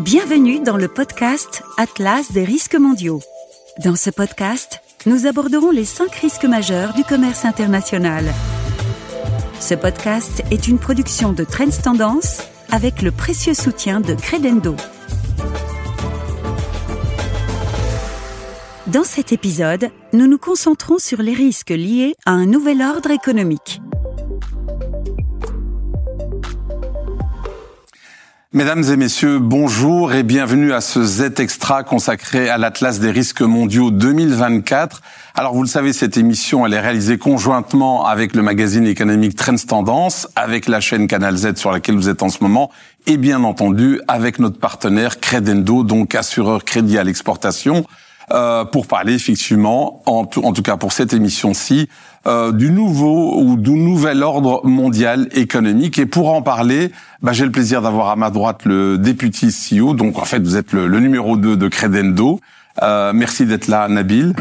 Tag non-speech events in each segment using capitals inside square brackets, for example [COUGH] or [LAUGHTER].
Bienvenue dans le podcast Atlas des risques mondiaux. Dans ce podcast, nous aborderons les cinq risques majeurs du commerce international. Ce podcast est une production de Trends Tendance avec le précieux soutien de Credendo. Dans cet épisode, nous nous concentrons sur les risques liés à un nouvel ordre économique. Mesdames et messieurs, bonjour et bienvenue à ce Z Extra consacré à l'Atlas des risques mondiaux 2024. Alors vous le savez, cette émission, elle est réalisée conjointement avec le magazine économique Trends Tendance, avec la chaîne Canal Z sur laquelle vous êtes en ce moment, et bien entendu avec notre partenaire Credendo, donc assureur crédit à l'exportation. Euh, pour parler effectivement, en tout, en tout cas pour cette émission-ci, euh, du nouveau ou du nouvel ordre mondial économique. Et pour en parler, bah, j'ai le plaisir d'avoir à ma droite le député CEO. Donc en fait, vous êtes le, le numéro 2 de Credendo. Euh, merci d'être là, Nabil.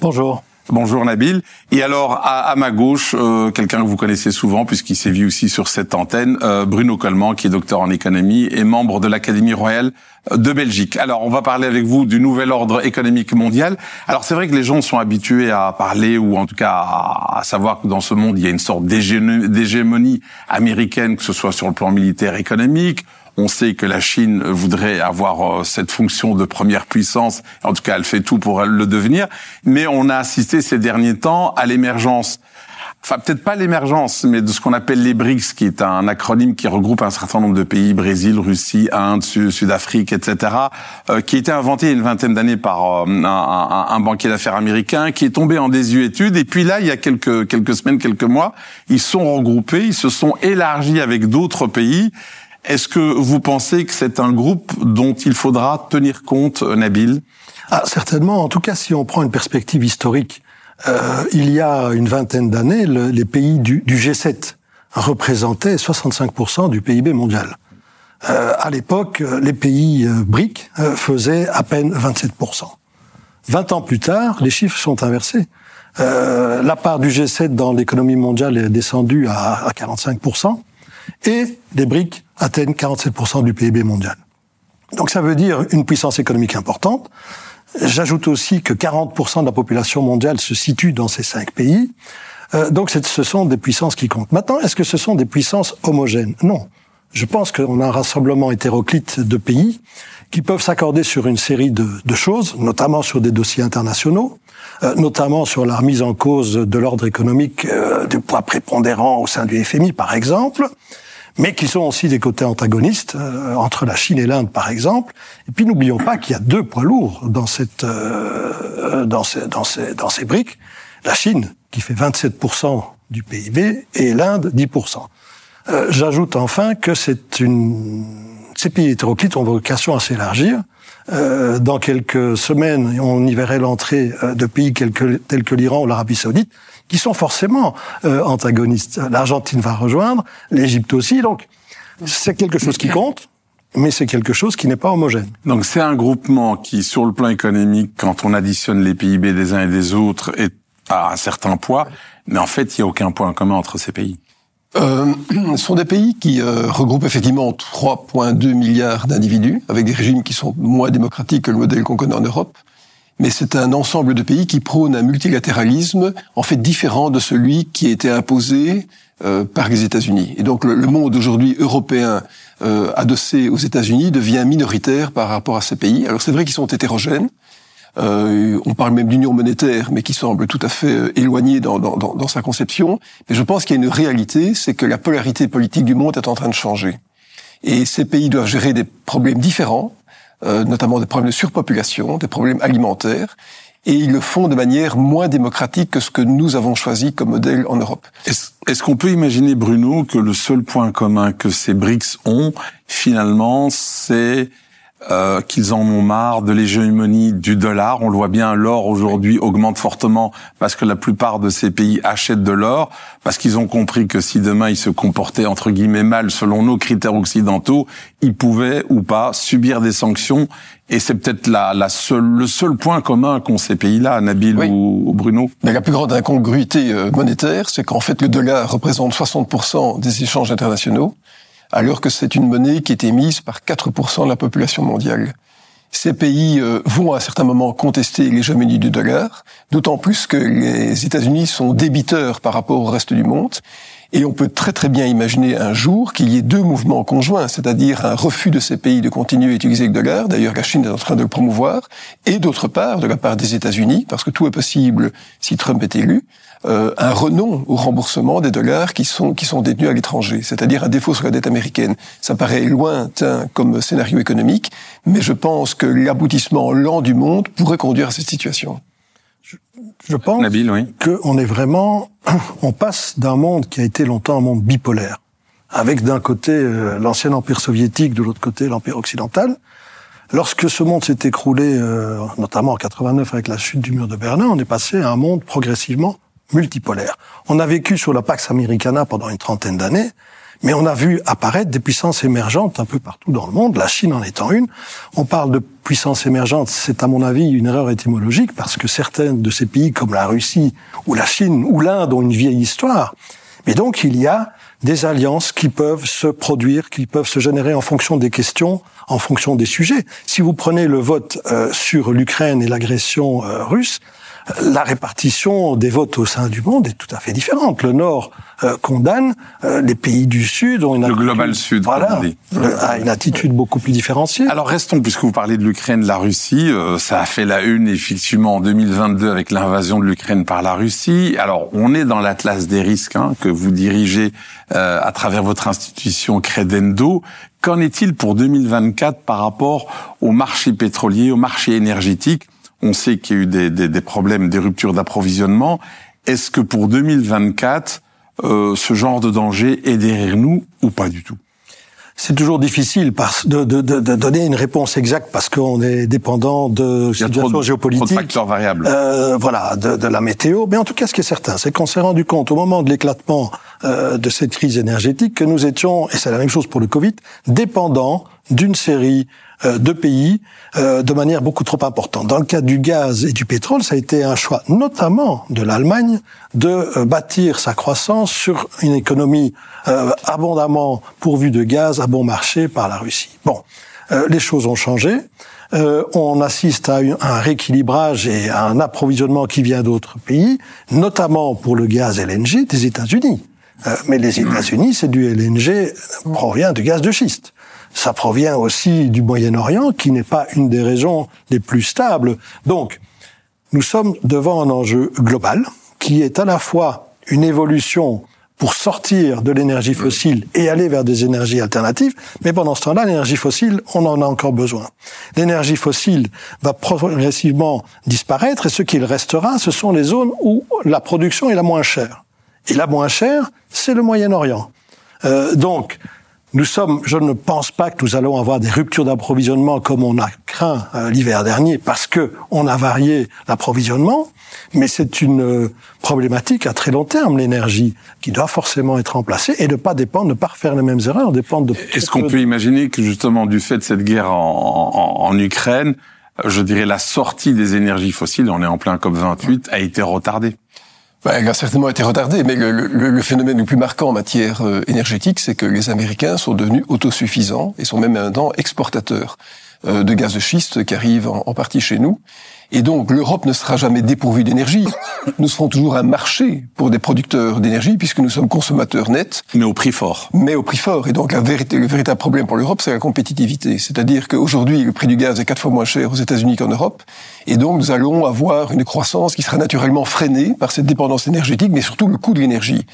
Bonjour. Bonjour Nabil. Et alors à, à ma gauche, euh, quelqu'un que vous connaissez souvent puisqu'il s'est vu aussi sur cette antenne, euh, Bruno Coleman, qui est docteur en économie et membre de l'Académie royale de Belgique. Alors on va parler avec vous du nouvel ordre économique mondial. Alors c'est vrai que les gens sont habitués à parler ou en tout cas à, à savoir que dans ce monde il y a une sorte d'hégémonie américaine, que ce soit sur le plan militaire, économique on sait que la Chine voudrait avoir euh, cette fonction de première puissance. En tout cas, elle fait tout pour le devenir. Mais on a assisté ces derniers temps à l'émergence enfin peut-être pas l'émergence, mais de ce qu'on appelle les BRICS, qui est un acronyme qui regroupe un certain nombre de pays, Brésil, Russie, Inde, Sud-Afrique, etc., euh, qui a été inventé il y a une vingtaine d'années par euh, un, un, banquier d'affaires américain, qui est tombé en désuétude. Et puis là, il y a quelques, quelques semaines, quelques mois, ils sont regroupés, ils se sont élargis avec d'autres pays. Est-ce que vous pensez que c'est un groupe dont il faudra tenir compte, euh, Nabil? Ah, Certainement. En tout cas, si on prend une perspective historique, euh, il y a une vingtaine d'années, le, les pays du, du, G7 représentaient 65% du PIB mondial. Euh, à l'époque, les pays euh, BRIC euh, faisaient à peine 27%. 20 ans plus tard, les chiffres sont inversés. Euh, la part du G7 dans l'économie mondiale est descendue à, à 45% et les BRIC atteignent 47% du PIB mondial. Donc ça veut dire une puissance économique importante. J'ajoute aussi que 40% de la population mondiale se situe dans ces cinq pays. Euh, donc ce sont des puissances qui comptent. Maintenant, est-ce que ce sont des puissances homogènes? Non. Je pense qu'on a un rassemblement hétéroclite de pays qui peuvent s'accorder sur une série de, choses, notamment sur des dossiers internationaux, euh, notamment sur la remise en cause de l'ordre économique euh, du poids prépondérant au sein du FMI, par exemple, mais qui sont aussi des côtés antagonistes euh, entre la Chine et l'Inde, par exemple. Et puis n'oublions pas qu'il y a deux poids lourds dans cette euh, dans ces dans ces dans ces briques la Chine qui fait 27% du PIB et l'Inde 10%. Euh, J'ajoute enfin que c'est une ces pays hétéroclites ont vocation à s'élargir. Euh, dans quelques semaines, on y verrait l'entrée euh, de pays tels que, tels que l'Iran ou l'Arabie saoudite, qui sont forcément euh, antagonistes. L'Argentine va rejoindre, l'Égypte aussi. Donc, c'est quelque chose qui compte, mais c'est quelque chose qui n'est pas homogène. Donc, c'est un groupement qui, sur le plan économique, quand on additionne les PIB des uns et des autres, est à un certain poids, mais en fait, il n'y a aucun point commun entre ces pays. Euh, ce sont des pays qui euh, regroupent effectivement 3,2 milliards d'individus, avec des régimes qui sont moins démocratiques que le modèle qu'on connaît en Europe. Mais c'est un ensemble de pays qui prônent un multilatéralisme en fait différent de celui qui a été imposé euh, par les États-Unis. Et donc le, le monde aujourd'hui européen euh, adossé aux États-Unis devient minoritaire par rapport à ces pays. Alors c'est vrai qu'ils sont hétérogènes. Euh, on parle même d'union monétaire, mais qui semble tout à fait euh, éloignée dans, dans, dans sa conception. Mais je pense qu'il y a une réalité, c'est que la polarité politique du monde est en train de changer. Et ces pays doivent gérer des problèmes différents, euh, notamment des problèmes de surpopulation, des problèmes alimentaires, et ils le font de manière moins démocratique que ce que nous avons choisi comme modèle en Europe. Est-ce est qu'on peut imaginer, Bruno, que le seul point commun que ces BRICS ont, finalement, c'est euh, qu'ils en ont marre de l'hégémonie du dollar. On le voit bien, l'or aujourd'hui augmente fortement parce que la plupart de ces pays achètent de l'or, parce qu'ils ont compris que si demain ils se comportaient entre guillemets mal selon nos critères occidentaux, ils pouvaient ou pas subir des sanctions. Et c'est peut-être la, la seule, le seul point commun qu'ont ces pays-là, Nabil oui. ou, ou, Bruno. Mais la plus grande incongruité euh, monétaire, c'est qu'en fait le dollar représente 60% des échanges internationaux alors que c'est une monnaie qui est émise par 4% de la population mondiale. Ces pays euh, vont à certains moments contester l'hégémonie du dollar, d'autant plus que les États-Unis sont débiteurs par rapport au reste du monde. Et on peut très très bien imaginer un jour qu'il y ait deux mouvements conjoints, c'est-à-dire un refus de ces pays de continuer à utiliser le dollar, d'ailleurs la Chine est en train de le promouvoir, et d'autre part, de la part des États-Unis, parce que tout est possible si Trump est élu, euh, un renom au remboursement des dollars qui sont qui sont détenus à l'étranger, c'est-à-dire un défaut sur la dette américaine. Ça paraît lointain comme scénario économique, mais je pense que l'aboutissement lent du monde pourrait conduire à cette situation. Je pense qu'on est vraiment, [CLEARS THROAT] on passe d'un monde qui a été longtemps un monde bipolaire, avec d'un côté euh, l'ancien empire soviétique, de l'autre côté l'empire occidental. Lorsque ce monde s'est écroulé, euh, notamment en 89 avec la chute du mur de Berlin, on est passé à un monde progressivement multipolaire. On a vécu sur la Pax Americana pendant une trentaine d'années, mais on a vu apparaître des puissances émergentes un peu partout dans le monde, la Chine en étant une. On parle de puissances émergentes, c'est à mon avis une erreur étymologique parce que certains de ces pays comme la Russie ou la Chine ou l'Inde ont une vieille histoire. Mais donc il y a des alliances qui peuvent se produire, qui peuvent se générer en fonction des questions, en fonction des sujets. Si vous prenez le vote euh, sur l'Ukraine et l'agression euh, russe, la répartition des votes au sein du monde est tout à fait différente. Le Nord euh, condamne, euh, les pays du Sud ont une le global Sud, voilà, a une attitude beaucoup plus différenciée. Alors restons, puisque vous parlez de l'Ukraine, de la Russie, euh, ça a fait la une effectivement en 2022 avec l'invasion de l'Ukraine par la Russie. Alors on est dans l'atlas des risques hein, que vous dirigez à travers votre institution Credendo. Qu'en est-il pour 2024 par rapport au marché pétrolier, au marché énergétique on sait qu'il y a eu des, des, des problèmes, des ruptures d'approvisionnement. Est-ce que pour 2024, euh, ce genre de danger est derrière nous ou pas du tout? C'est toujours difficile de, de, de, de, donner une réponse exacte parce qu'on est dépendant de situations géopolitiques. Trop de facteurs variables. Euh, voilà, de, de, la météo. Mais en tout cas, ce qui est certain, c'est qu'on s'est rendu compte au moment de l'éclatement euh, de cette crise énergétique que nous étions, et c'est la même chose pour le Covid, dépendants d'une série euh, de pays euh, de manière beaucoup trop importante. Dans le cas du gaz et du pétrole, ça a été un choix notamment de l'Allemagne de euh, bâtir sa croissance sur une économie abondamment pourvue de gaz à bon marché par la Russie. Bon, les choses ont changé. on assiste à un rééquilibrage et à un approvisionnement qui vient d'autres pays, notamment pour le gaz LNG des États-Unis. Mais les États-Unis, c'est du LNG provient du gaz de schiste ça provient aussi du Moyen-Orient, qui n'est pas une des régions les plus stables. Donc, nous sommes devant un enjeu global, qui est à la fois une évolution pour sortir de l'énergie fossile et aller vers des énergies alternatives, mais pendant ce temps-là, l'énergie fossile, on en a encore besoin. L'énergie fossile va progressivement disparaître et ce qu'il restera, ce sont les zones où la production est la moins chère. Et la moins chère, c'est le Moyen-Orient. Euh, donc, nous sommes, je ne pense pas que nous allons avoir des ruptures d'approvisionnement comme on a craint euh, l'hiver dernier parce que on a varié l'approvisionnement, mais c'est une euh, problématique à très long terme l'énergie qui doit forcément être remplacée et ne pas dépendre, ne pas refaire les mêmes erreurs, dépendre de. Est-ce qu'on peut imaginer que justement du fait de cette guerre en, Ukraine, je dirais la sortie des énergies fossiles, on est en plein COP 28, a été retardée? Elle a certainement été retardée, mais le, phénomène le plus marquant en matière euh, énergétique, c'est que les Américains sont devenus autosuffisants et sont même maintenant exportateurs euh, de gaz de schiste qui arrivent en partie chez nous. Et donc l'Europe ne sera jamais dépourvue d'énergie. Nous serons toujours un marché pour des producteurs d'énergie puisque nous sommes consommateurs nets. Mais au prix fort. Mais au prix fort. Et donc la vérité, le véritable problème pour l'Europe, c'est la compétitivité. C'est-à-dire qu'aujourd'hui, le prix du gaz est quatre fois moins cher aux États-Unis qu'en Europe. Et donc nous allons avoir une croissance qui sera naturellement freinée par cette dépendance énergétique, mais surtout le coût de l'énergie.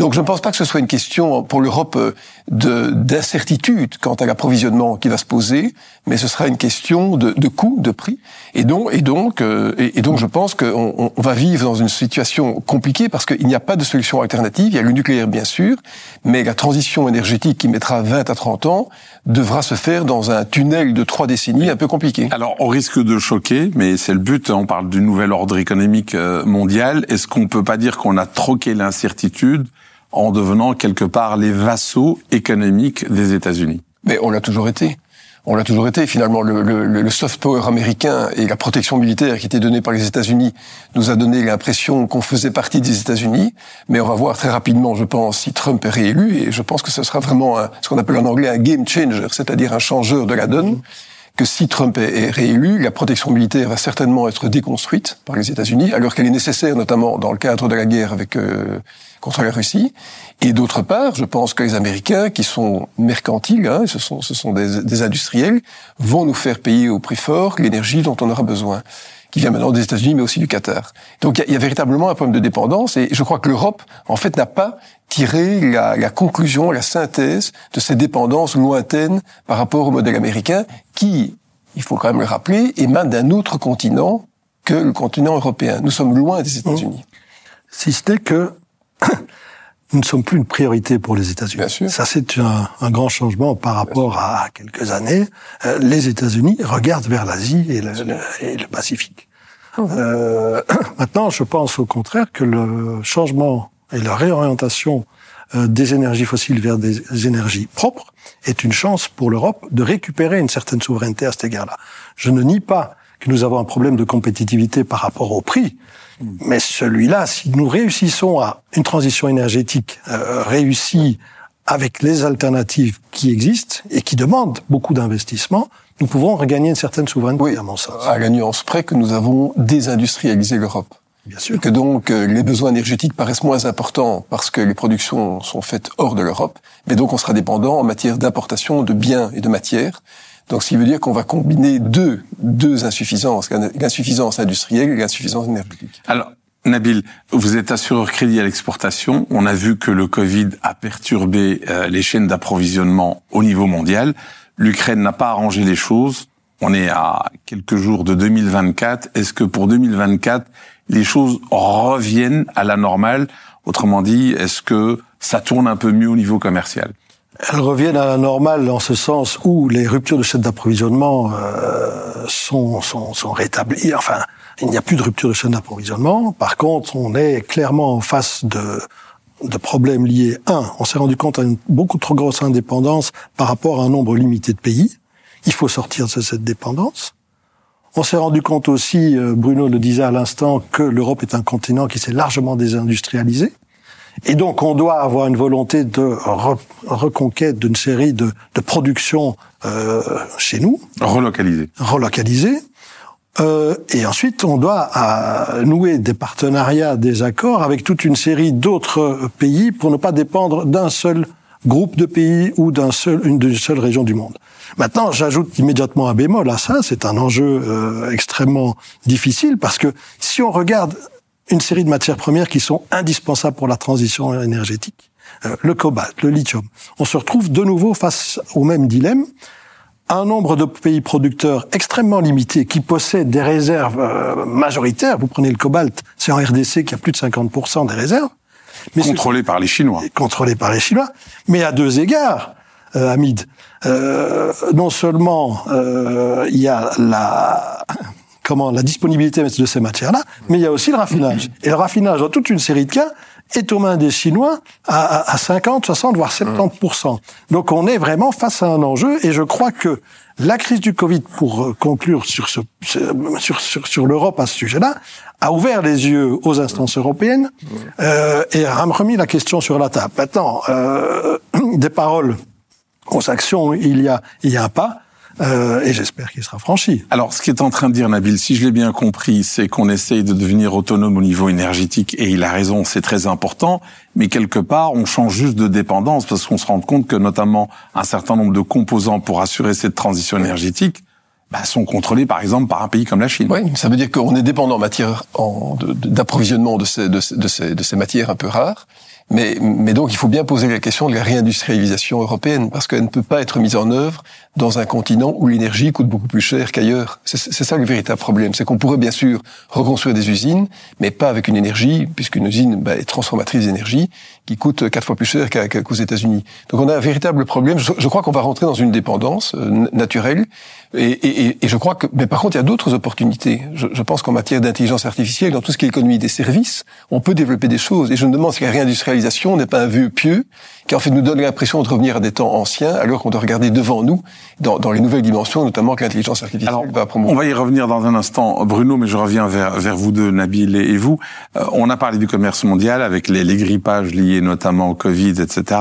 Donc je ne pense pas que ce soit une question pour l'Europe euh, d'incertitude quant à l'approvisionnement qui va se poser, mais ce sera une question de, coût, de prix. Et donc, et donc, euh, et, donc je pense qu'on on va vivre dans une situation compliquée parce qu'il n'y a pas de solution alternative. Il y a le nucléaire bien sûr, mais la transition énergétique qui mettra 20 à 30 ans devra se faire dans un tunnel de trois décennies un peu compliqué. Alors on risque de choquer, mais c'est le but. On parle du nouvel ordre économique euh, mondial. Est-ce qu'on peut pas dire qu'on a troqué l'incertitude en devenant quelque part les vassaux économiques des États-Unis. Mais on l'a toujours été. on l'a toujours été finalement. Le, le, le, soft power américain et la protection militaire qui était donnée par les États-Unis nous a donné l'impression qu'on faisait partie des États-Unis. Mais on va voir très rapidement, je pense, si Trump est réélu. Et je pense que ce sera vraiment un, ce qu'on appelle en anglais un game changer, c'est-à-dire un changeur de la donne. Que si Trump est, réélu, la protection militaire va certainement être déconstruite par les États-Unis, alors qu'elle est nécessaire, notamment dans le cadre de la guerre avec euh, contre la Russie. Et d'autre part, je pense que les Américains, qui sont mercantiles, hein, ce sont, ce sont des, des, industriels, vont nous faire payer au prix fort l'énergie dont on aura besoin, qui vient maintenant des États-Unis, mais aussi du Qatar. Donc il y, a véritablement un problème de dépendance, et je crois que l'Europe, en fait, n'a pas tiré la, la, conclusion, la synthèse de ces dépendances lointaines par rapport au modèle américain, qui, il faut quand même le rappeler, émane d'un autre continent que le continent européen. Nous sommes loin des États-Unis. Si ce n'est que nous ne sommes plus une priorité pour les États-Unis. Ça, c'est un, un, grand changement par rapport à quelques années. Euh, les États-Unis regardent vers l'Asie et, et le, Pacifique. Mmh. Euh, [COUGHS] maintenant, je pense au contraire que le changement et la réorientation euh, des énergies fossiles vers des énergies propres est une chance pour l'Europe de récupérer une certaine souveraineté à cet égard-là. Je ne nie pas que nous avons un problème de compétitivité par rapport au prix, mais celui-là, si nous réussissons à une transition énergétique euh, réussie avec les alternatives qui existent et qui demandent beaucoup d'investissement, nous pouvons regagner une certaine souveraineté, oui, à mon sens. À la nuance près que nous avons désindustrialisé l'Europe. Bien sûr. Et que donc euh, les besoins énergétiques paraissent moins importants parce que les productions sont faites hors de l'Europe, mais donc on sera dépendant en matière d'importation de biens et de matières donc, ce qui veut dire qu'on va combiner deux, deux insuffisances, l'insuffisance industrielle et l'insuffisance énergétique. Alors, Nabil, vous êtes assureur crédit à l'exportation. On a vu que le Covid a perturbé euh, les chaînes d'approvisionnement au niveau mondial. L'Ukraine n'a pas arrangé les choses. On est à quelques jours de 2024. Est-ce que pour 2024, les choses reviennent à la normale? Autrement dit, est-ce que ça tourne un peu mieux au niveau commercial? Elles reviennent à la normale en ce sens où les ruptures de chaîne d'approvisionnement euh, sont, sont, sont rétablies. Enfin, il n'y a plus de rupture de chaîne d'approvisionnement. Par contre, on est clairement en face de, de problèmes liés. Un, on s'est rendu compte à une beaucoup trop grosse indépendance par rapport à un nombre limité de pays. Il faut sortir de cette dépendance. On s'est rendu compte aussi, euh, Bruno le disait à l'instant, que l'Europe est un continent qui s'est largement désindustrialisé. Et donc, on doit avoir une volonté de reconquête d'une série de, de productions euh, chez nous. Relocalisées. Relocalisées. Euh, et ensuite, on doit euh, nouer des partenariats, des accords avec toute une série d'autres pays pour ne pas dépendre d'un seul groupe de pays ou d'un seul, une, d'une seule région du monde. Maintenant, j'ajoute immédiatement un bémol à ça. C'est un enjeu euh, extrêmement difficile parce que si on regarde une série de matières premières qui sont indispensables pour la transition énergétique. Euh, le cobalt, le lithium. On se retrouve de nouveau face au même dilemme. Un nombre de pays producteurs extrêmement limité qui possèdent des réserves euh, majoritaires. Vous prenez le cobalt, c'est en RDC qu'il y a plus de 50% des réserves. Mais contrôlé par les Chinois. Contrôlé par les Chinois. Mais à deux égards, euh, Hamid. Euh, non seulement euh, il y a la comment la disponibilité de ces matières-là, mais il y a aussi le raffinage. Et le raffinage, dans toute une série de cas, est aux mains des Chinois à, à 50, 60, voire 70%. Donc on est vraiment face à un enjeu, et je crois que la crise du Covid, pour euh, conclure sur, ce, sur, sur, sur l'Europe à ce sujet-là, a ouvert les yeux aux instances européennes euh, et a remis la question sur la table. Maintenant, euh, [CLEARS THROAT] des paroles aux actions, il y a, il y a un pas. Euh, et j'espère qu'il sera franchi. Alors, ce qui est en train de dire Nabil, si je l'ai bien compris, c'est qu'on essaye de devenir autonome au niveau énergétique, et il a raison, c'est très important, mais quelque part, on change juste de dépendance, parce qu'on se rend compte que notamment un certain nombre de composants pour assurer cette transition énergétique bah, sont contrôlés, par exemple, par un pays comme la Chine. Oui, ça veut dire qu'on est dépendant en matière d'approvisionnement de, ces, de, ces, de ces matières un peu rares, mais, mais donc, il faut bien poser la question de la réindustrialisation européenne, parce qu'elle ne peut pas être mise en œuvre dans un continent où l'énergie coûte beaucoup plus cher qu'ailleurs. C'est ça le véritable problème. C'est qu'on pourrait bien sûr reconstruire des usines, mais pas avec une énergie, puisqu'une usine bah, est transformatrice d'énergie, qui coûte quatre fois plus cher qu'aux États-Unis. Donc on a un véritable problème. Je, crois qu'on va rentrer dans une dépendance euh, naturelle. Et, et, et, je crois que, mais par contre, il y a d'autres opportunités. Je, je pense qu'en matière d'intelligence artificielle, dans tout ce qui est économie des services, on peut développer des choses. Et je me demande si la réindustrialisation n'est pas un vœu pieux qui en fait nous donne l'impression de revenir à des temps anciens, alors qu'on doit regarder devant nous dans, dans les nouvelles dimensions, notamment que l'intelligence artificielle va promouvoir. On va y revenir dans un instant, Bruno, mais je reviens vers, vers vous deux, Nabil et, vous. Euh, on a parlé du commerce mondial avec les, les grippages liés notamment au Covid, etc.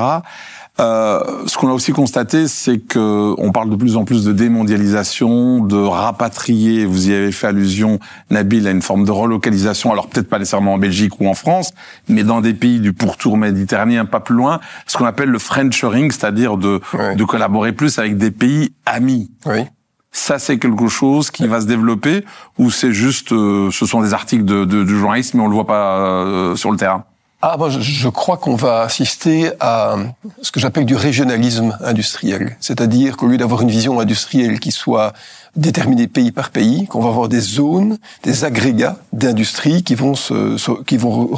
Euh, ce qu'on a aussi constaté, c'est que on parle de plus en plus de démondialisation, de rapatrier. Vous y avez fait allusion, Nabil, à une forme de relocalisation. Alors peut-être pas nécessairement en Belgique ou en France, mais dans des pays du pourtour méditerranéen, pas plus loin. Ce qu'on appelle le Frenchering, c'est-à-dire de, de collaborer plus avec des pays amis. Oui. Ça, c'est quelque chose qui va se développer ou c'est juste, euh, ce sont des articles de, de, de journalistes, mais on le voit pas euh, sur le terrain? Ah, moi, je crois qu'on va assister à ce que j'appelle du régionalisme industriel. C'est-à-dire qu'au lieu d'avoir une vision industrielle qui soit déterminée pays par pays, qu'on va avoir des zones, des agrégats d'industrie qui vont se, qui vont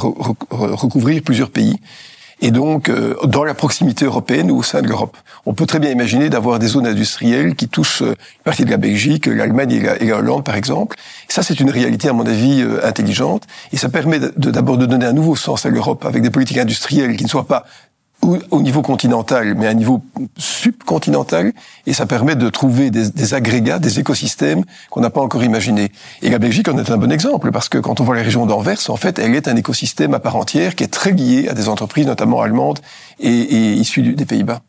recouvrir plusieurs pays et donc euh, dans la proximité européenne ou au sein de l'Europe. On peut très bien imaginer d'avoir des zones industrielles qui touchent euh, une partie de la Belgique, l'Allemagne et, la, Hollande, par exemple. ça, c'est une réalité, à mon avis, euh, intelligente, et ça permet d'abord de donner un nouveau sens à l'Europe avec des politiques industrielles qui ne soient pas au niveau continental, mais à un niveau subcontinental, et ça permet de trouver des, des agrégats, des écosystèmes qu'on n'a pas encore imaginés. Et la Belgique en est un bon exemple, parce que quand on voit la région d'Anvers, en fait, elle est un écosystème à part entière qui est très lié à des entreprises, notamment allemandes et, et issues des Pays-Bas.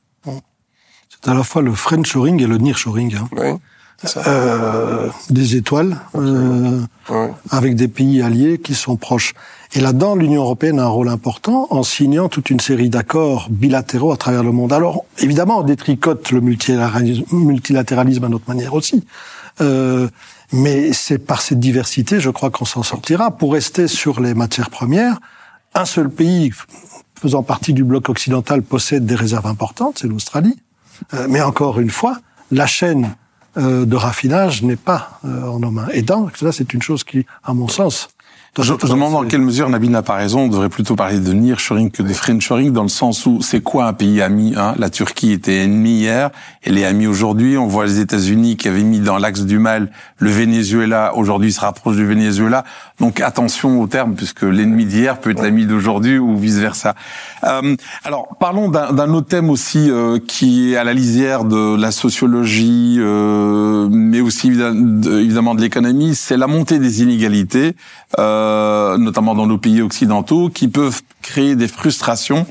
C'est à la fois le French-shoring et le nearshoring. Hein. Oui. Euh, des étoiles euh, avec des pays alliés qui sont proches. Et là-dedans, l'Union européenne a un rôle important en signant toute une série d'accords bilatéraux à travers le monde. Alors, évidemment, on détricote le multilatéralisme à notre manière aussi. Euh, mais c'est par cette diversité, je crois qu'on s'en sortira. Pour rester sur les matières premières, un seul pays faisant partie du bloc occidental possède des réserves importantes, c'est l'Australie. Euh, mais encore une fois, la chaîne de raffinage n'est pas euh, en nos mains. Et donc, ça, c'est une chose qui, à mon sens, je, je demande en quelle mesure Nabil n'a pas raison. On devrait plutôt parler de nearshoring que de friendshoring dans le sens où c'est quoi un pays ami hein? La Turquie était ennemie hier, elle est amie aujourd'hui. On voit les États-Unis qui avaient mis dans l'axe du mal le Venezuela. Aujourd'hui, se rapproche du Venezuela. Donc attention au terme, puisque l'ennemi d'hier peut être l'ami d'aujourd'hui ou vice versa. Euh, alors parlons d'un autre thème aussi euh, qui est à la lisière de la sociologie, euh, mais aussi évidemment de l'économie. C'est la montée des inégalités. Euh, euh, notamment dans nos pays occidentaux, qui peuvent créer des frustrations,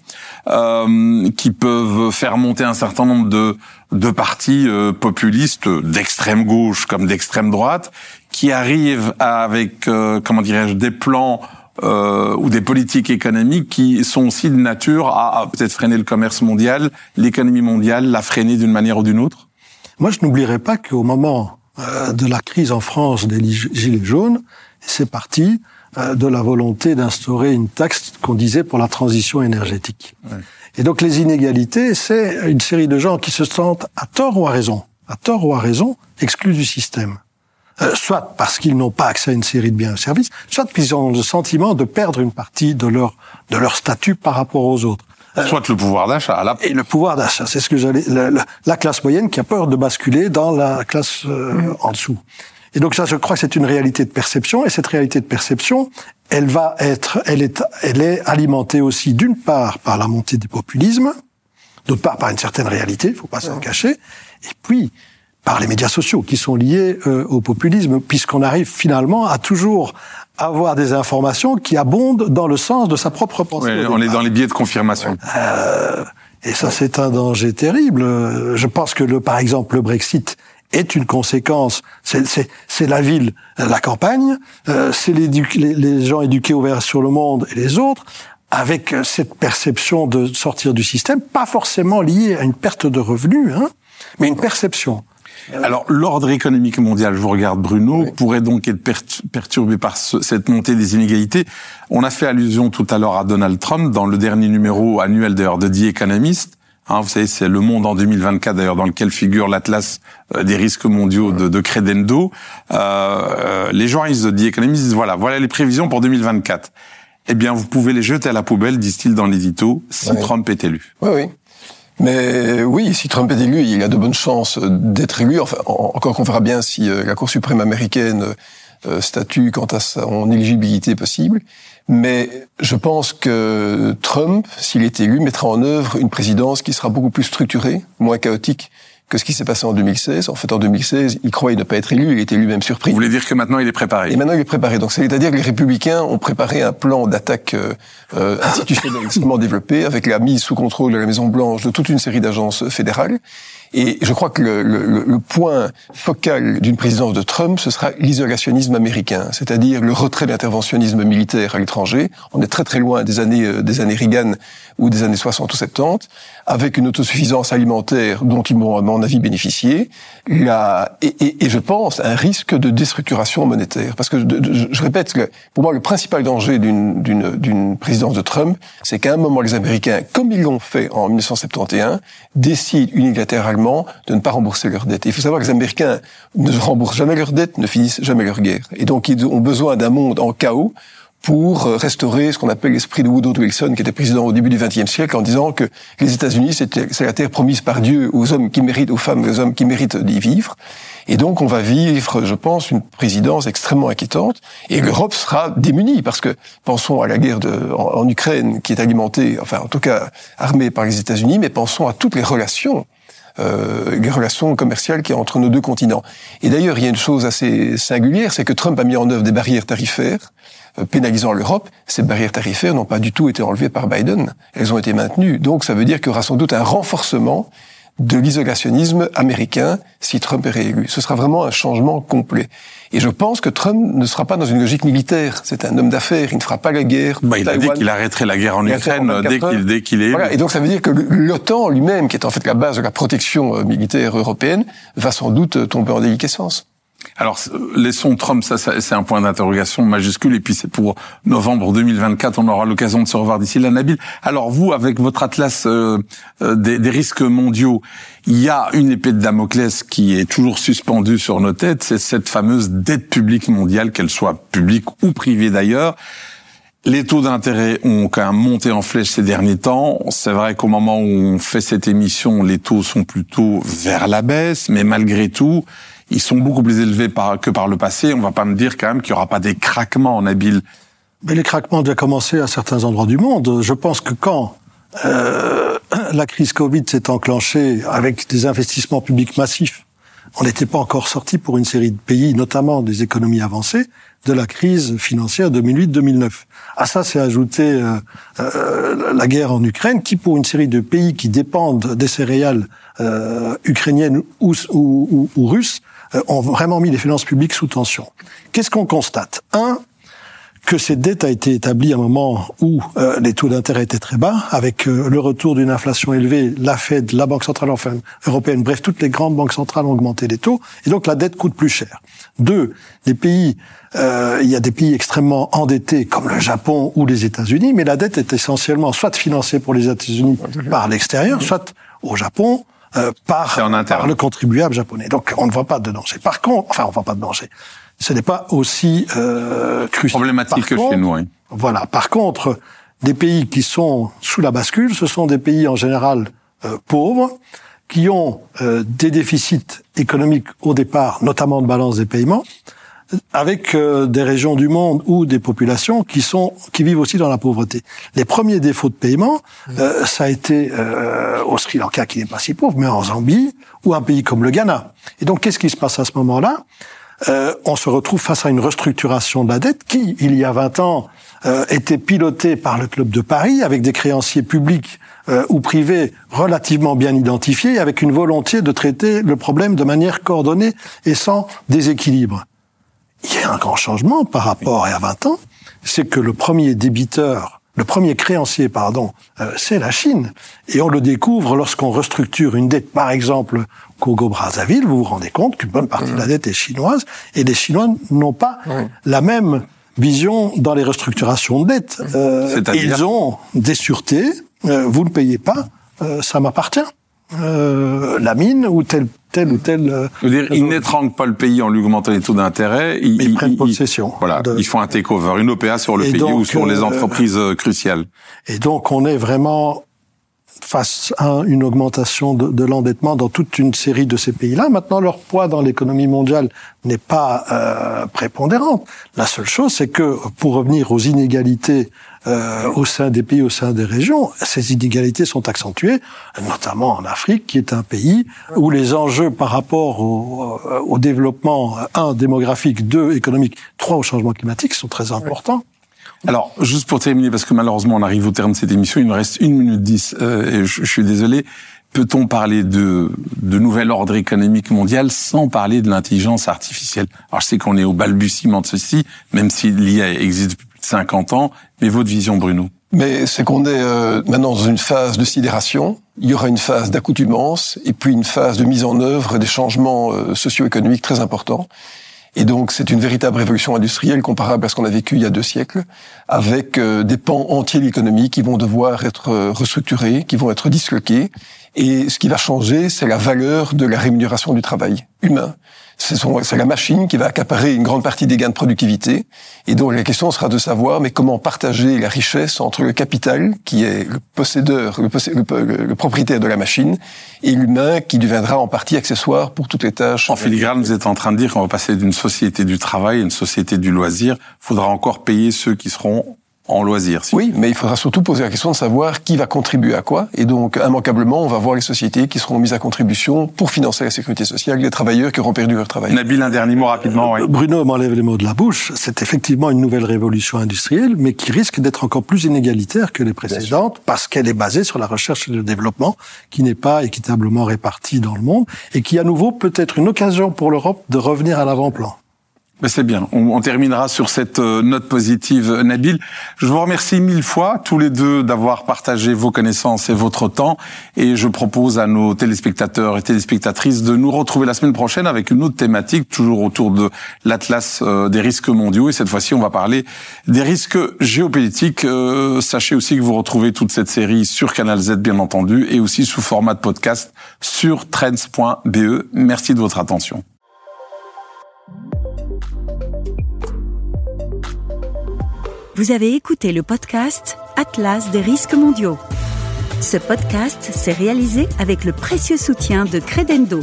euh, qui peuvent faire monter un certain nombre de, de partis euh, populistes d'extrême gauche comme d'extrême droite, qui arrivent avec, comment dirais-je, des plans ou des politiques économiques qui sont aussi de nature à, peut-être freiner le commerce mondial, l'économie mondiale, la freiner d'une manière ou d'une autre. Moi, je n'oublierai pas qu'au moment de la crise en France des Gilets jaunes, c'est parti euh, de la volonté d'instaurer une taxe qu'on disait pour la transition énergétique. Et donc les inégalités, c'est une série de gens qui se sentent à tort ou à raison, à tort ou à raison, exclus du système. Euh, soit parce qu'ils n'ont pas accès à une série de biens et services, soit parce qu'ils ont le sentiment de perdre une partie de leur de leur statut par rapport aux autres. Euh, soit le pouvoir d'achat. La... Et le pouvoir d'achat, c'est ce que j'allais. La, la, classe moyenne qui a peur de basculer dans la classe en dessous. Et donc ça, je crois que c'est une réalité de perception, et cette réalité de perception, elle va être, elle est, elle est alimentée aussi d'une part par la montée des populismes, d'autre part par une certaine réalité, il faut pas s'en cacher, et puis par les médias sociaux qui sont liés euh, au populisme, puisqu'on arrive finalement à toujours avoir des informations qui abondent dans le sens de sa propre pensée. Oui, on est dans les biais de confirmation. Euh, et ça, c'est un danger terrible. Je pense que, le, par exemple, le Brexit est une conséquence. C'est la ville, la campagne, euh, c'est les, les, gens éduqués ouverts sur le monde et les autres, avec cette perception de sortir du système, pas forcément liée à une perte de revenus, hein, mais une perception. Alors, l'ordre économique mondial, je vous regarde Bruno, pourrait donc être perturbé par cette montée des inégalités. On a fait allusion tout à l'heure à Donald Trump dans le dernier numéro annuel d'ailleurs de The Economist. Hein, vous savez, c'est le monde en 2024 d'ailleurs dans lequel figure l'atlas euh, des risques mondiaux de, de Credendo. Euh, euh, les journalistes de The Economist disent voilà, voilà les prévisions pour 2024. Eh bien, vous pouvez les jeter à la poubelle, disent-ils dans l'édito, si Trump est élu. Oui, oui. Mais oui, si Trump est élu, il a de bonnes chances d'être élu. Enfin, encore qu'on verra bien si la Cour suprême américaine euh, statut, quant à son éligibilité possible. Mais je pense que Trump, s'il est élu, mettra en œuvre une présidence qui sera beaucoup plus structurée, moins chaotique que ce qui s'est passé en 2016. En fait, en 2016, il croyait ne pas être élu, il était lui-même surpris. Vous voulez dire que maintenant il est préparé Et maintenant il est préparé. Donc c'est-à-dire que les républicains ont préparé un plan d'attaque euh, euh institutionnel extrêmement [LAUGHS] développé, avec la mise sous contrôle de la Maison Blanche de toute une série d'agences fédérales. Et je crois que le, le, le point focal d'une présidence de Trump, ce sera l'isolationnisme américain, c'est-à-dire le retrait de l'interventionnisme militaire à l'étranger. On est très très loin des années euh, des années Reagan ou des années 60 ou 70, avec une autosuffisance alimentaire dont ils vont, à mon avis, bénéficier. La, et, et, et, je pense un risque de déstructuration monétaire. Parce que, je, je répète que, pour moi, le principal danger d'une présidence de Trump, c'est qu'à un moment, les Américains, comme ils l'ont fait en 1971, décident unilatéralement de ne pas rembourser leurs dettes. il faut savoir que les Américains ne remboursent jamais leurs dettes, ne finissent jamais leur guerre. Et donc, ils ont besoin d'un monde en chaos pour euh, restaurer ce qu'on appelle l'esprit de Woodrow Wilson, qui était président au début du XXe siècle, en disant que les États-Unis, c'est la terre promise par Dieu aux hommes qui méritent, aux femmes, aux hommes qui méritent d'y vivre. Et donc, on va vivre, je pense, une présidence extrêmement inquiétante. Et l'Europe sera démunie, parce que pensons à la guerre de, en, Ukraine, qui est alimentée, enfin, en tout cas, armée par les États-Unis, mais pensons à toutes les relations euh, relations commerciales qu'il y entre nos deux continents. Et d'ailleurs, il y a une chose assez singulière, c'est que Trump a mis en œuvre des barrières tarifaires euh, pénalisant l'Europe, ces barrières tarifaires n'ont pas du tout été enlevées par Biden. Elles ont été maintenues. Donc ça veut dire qu'il y aura sans doute un renforcement de l'isolationnisme américain si Trump est réélu. Ce sera vraiment un changement complet. Et je pense que Trump ne sera pas dans une logique militaire. C'est un homme d'affaires. Il ne fera pas la guerre. Bah, il a dit qu'il arrêterait la guerre en Ukraine dès qu'il dès qu'il est. Voilà. Et donc ça veut dire que l'OTAN lui-même, qui est en fait la base de la protection euh, militaire européenne, va sans doute tomber en déliquescence. Alors, laissons Trump, ça, c'est un point d'interrogation majuscule, et puis c'est pour novembre 2024, on aura l'occasion de se revoir d'ici là, Nabil. Alors vous, avec votre atlas euh, euh, des, des, risques mondiaux, il y a une épée de Damoclès qui est toujours suspendue sur nos têtes, c'est cette fameuse dette publique mondiale, qu'elle soit publique ou privée d'ailleurs. Les taux d'intérêt ont quand même monté en flèche ces derniers temps. C'est vrai qu'au moment où on fait cette émission, les taux sont plutôt vers la baisse, mais malgré tout, ils sont beaucoup plus élevés par, que par le passé. On va pas me dire quand même qu'il y aura pas des craquements en habile. Mais les craquements ont déjà commencé à certains endroits du monde. Je pense que quand euh, [CLEARS THROAT] la crise Covid s'est enclenchée avec des investissements publics massifs, on n'était pas encore sorti pour une série de pays, notamment des économies avancées, de la crise financière 2008-2009. À ça s'est ajouté euh, euh, la guerre en Ukraine, qui pour une série de pays qui dépendent des céréales euh, ukrainiennes ou, ou, ou russes, ont vraiment mis les finances publiques sous tension. Qu'est-ce qu'on constate? Un, que cette dette a été établie à un moment où euh, les taux d'intérêt étaient très bas, avec euh, le retour d'une inflation élevée, la Fed, la Banque centrale enfin, européenne, bref, toutes les grandes banques centrales ont augmenté les taux, et donc la dette coûte plus cher. Deux, les pays, euh, il y a des pays extrêmement endettés comme le Japon ou les États-Unis, mais la dette est essentiellement soit financée pour les États-Unis par l'extérieur, soit au Japon euh, par, par le contribuable japonais. Donc on ne voit pas de danger. Par contre, enfin on ne voit pas de danger. Ce n'est pas aussi euh, crucial. Problématique que chez nous. Oui. Voilà. Par contre, des pays qui sont sous la bascule, ce sont des pays en général euh, pauvres, qui ont euh, des déficits économiques au départ, notamment de balance des paiements, avec euh, des régions du monde ou des populations qui sont qui vivent aussi dans la pauvreté. Les premiers défauts de paiement, mmh. euh, ça a été euh, au Sri Lanka qui n'est pas si pauvre, mais en Zambie ou un pays comme le Ghana. Et donc qu'est-ce qui se passe à ce moment-là? On se retrouve face à une restructuration de la dette qui, il y a 20 ans, était pilotée par le club de Paris avec des créanciers publics ou privés relativement bien identifiés, avec une volonté de traiter le problème de manière coordonnée et sans déséquilibre il y a un grand changement par rapport à il y a 20 ans, c'est que le premier débiteur, le premier créancier, pardon, euh, c'est la Chine. Et on le découvre lorsqu'on restructure une dette, par exemple, Congo-Brazzaville, vous vous rendez compte qu'une bonne partie de la dette est chinoise, et les Chinois n'ont pas la même vision dans les restructurations de dette. Euh, ils ont des sûretés, euh, vous ne payez pas, ça m'appartient. la mine ou tel tel ou tel. Euh, dire, ils n'étranglent pas le pays en lui augmentant les taux d'intérêt. Ils, ils, prennent possession. Voilà, ils font un takeover, une OPA sur le pays ou sur les euh, entreprises euh, cruciales. Et donc, on est vraiment face à une augmentation de, de l'endettement dans toute une série de ces pays-là. Maintenant, leur poids dans l'économie mondiale n'est pas euh, prépondérant. La seule chose, c'est que pour revenir aux inégalités euh, au sein des pays, au sein des régions, ces inégalités sont accentuées, notamment en Afrique, qui est un pays où les enjeux par rapport au, euh, au développement, un, démographique, deux, économique, trois, au changement climatique, sont très importants. Alors, juste pour terminer, parce que malheureusement on arrive au terme de cette émission, il nous reste une minute dix, euh, et je, je, suis désolé. Peut-on parler de, de nouvel ordre économique mondial sans parler de l'intelligence artificielle? Alors, je sais qu'on est au balbutiement de ceci, même si l'IA existe depuis 50 ans, mais votre vision, Bruno mais c'est qu'on est euh, maintenant dans une phase de sidération. Il y aura une phase d'accoutumance et puis une phase de mise en œuvre des changements euh, socio-économiques très importants. Et donc c'est une véritable révolution industrielle comparable à ce qu'on a vécu il y a deux siècles, avec euh, des pans entiers de l'économie qui vont devoir être euh, restructurés, qui vont être disloqués. Et ce qui va changer, c'est la valeur de la rémunération du travail humain c'est la machine qui va accaparer une grande partie des gains de productivité. Et donc la question sera de savoir, mais comment partager la richesse entre le capital, qui est le possédeur, le, propriétaire de la machine, et l'humain qui deviendra en partie accessoire pour toutes les tâches. En filigrane, vous êtes en train de dire qu'on va passer d'une société du travail à une société du loisir. Il faudra encore payer ceux qui seront en loisir. oui, mais il faudra surtout poser la question de savoir qui va contribuer à quoi. Et donc, immanquablement, on va voir les sociétés qui seront mises à contribution pour financer la sécurité sociale des travailleurs qui auront perdu leur travail. Nabil, un dernier mot rapidement. Oui. Bruno m'enlève les mots de la bouche. C'est effectivement une nouvelle révolution industrielle, mais qui risque d'être encore plus inégalitaire que les précédentes parce qu'elle est basée sur la recherche et le développement qui n'est pas équitablement répartie dans le monde et qui, à nouveau, peut être une occasion pour l'Europe de revenir à l'avant-plan. Ben c'est bien. On, on, terminera sur cette euh, note positive, Nabil. Je vous remercie mille fois, tous les deux, d'avoir partagé vos connaissances et votre temps. Et je propose à nos téléspectateurs et téléspectatrices de nous retrouver la semaine prochaine avec une autre thématique, toujours autour de l'Atlas euh, des risques mondiaux. Et cette fois-ci, on va parler des risques géopolitiques. Euh, sachez aussi que vous retrouvez toute cette série sur Canal Z, bien entendu, et aussi sous format de podcast sur trends.be. Merci de votre attention. Vous avez écouté le podcast Atlas des risques mondiaux. Ce podcast s'est réalisé avec le précieux soutien de Credendo.